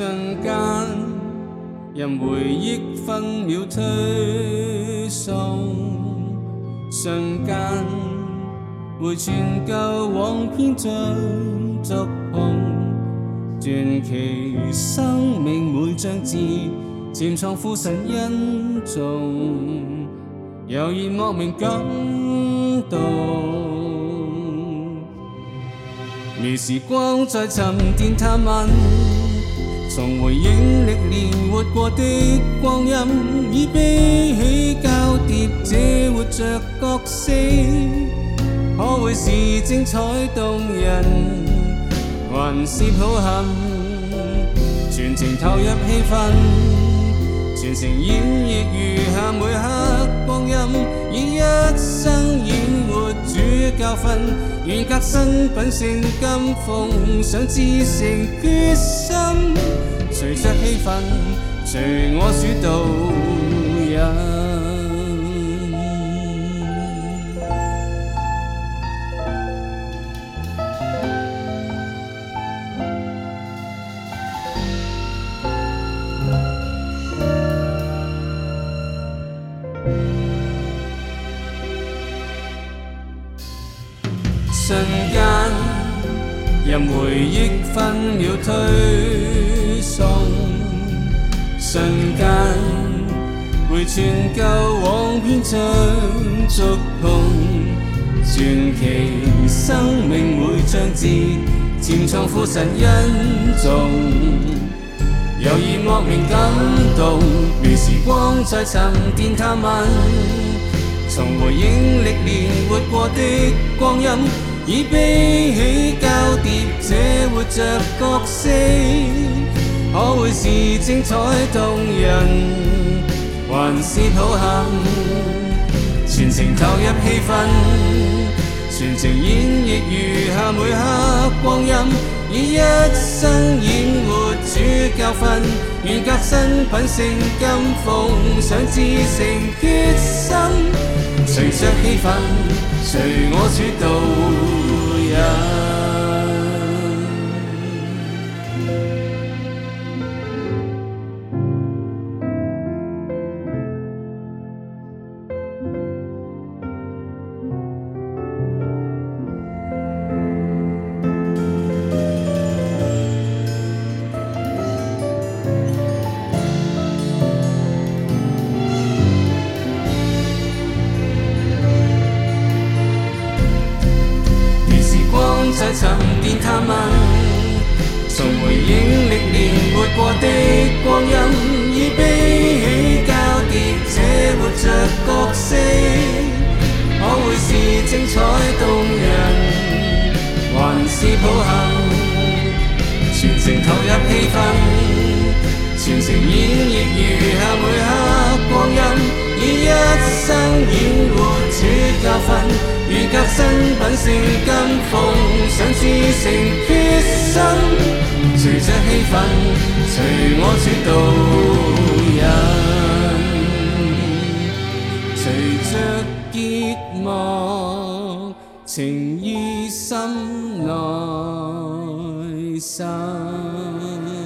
瞬间，任回忆分秒推送。瞬间，回旋旧往篇像触碰。传奇生命每张字，潜藏父神恩重，犹然莫名感动。微时光在沉淀探问。从回忆历年活过的光阴，以悲喜交叠，这活着角色，可会是精彩动人，还是好恨？全情投入气氛，全程演绎余下每刻光阴，以一生演活主教训，愿革新品性，金奉想至诚决心。分，隨我主導引。瞬間，任回憶分秒推送。瞬間，回傳舊往篇章觸碰，傳奇生命每章節，潛藏父神恩重，猶如莫名感動，如時光在沉澱探問，從回憶歷年活過的光陰，以悲喜交疊這活着角色。可会是精彩动人，还是好行？全情投入气氛，全情演绎余下每刻光阴，以一生演活主教训，愿革新品性，金奉上至诚决心，随着气氛，随我主导引。寻遍探们。从回忆历年活过的光阴，以悲喜交叠这活着角色，可会是精彩动人，还是抱憾？全程投入气氛，全程演绎余下每刻光阴，以一生演。格新品圣金奉上，至诚决心。随着气氛，随我主导引，随着结幕，情意心内生。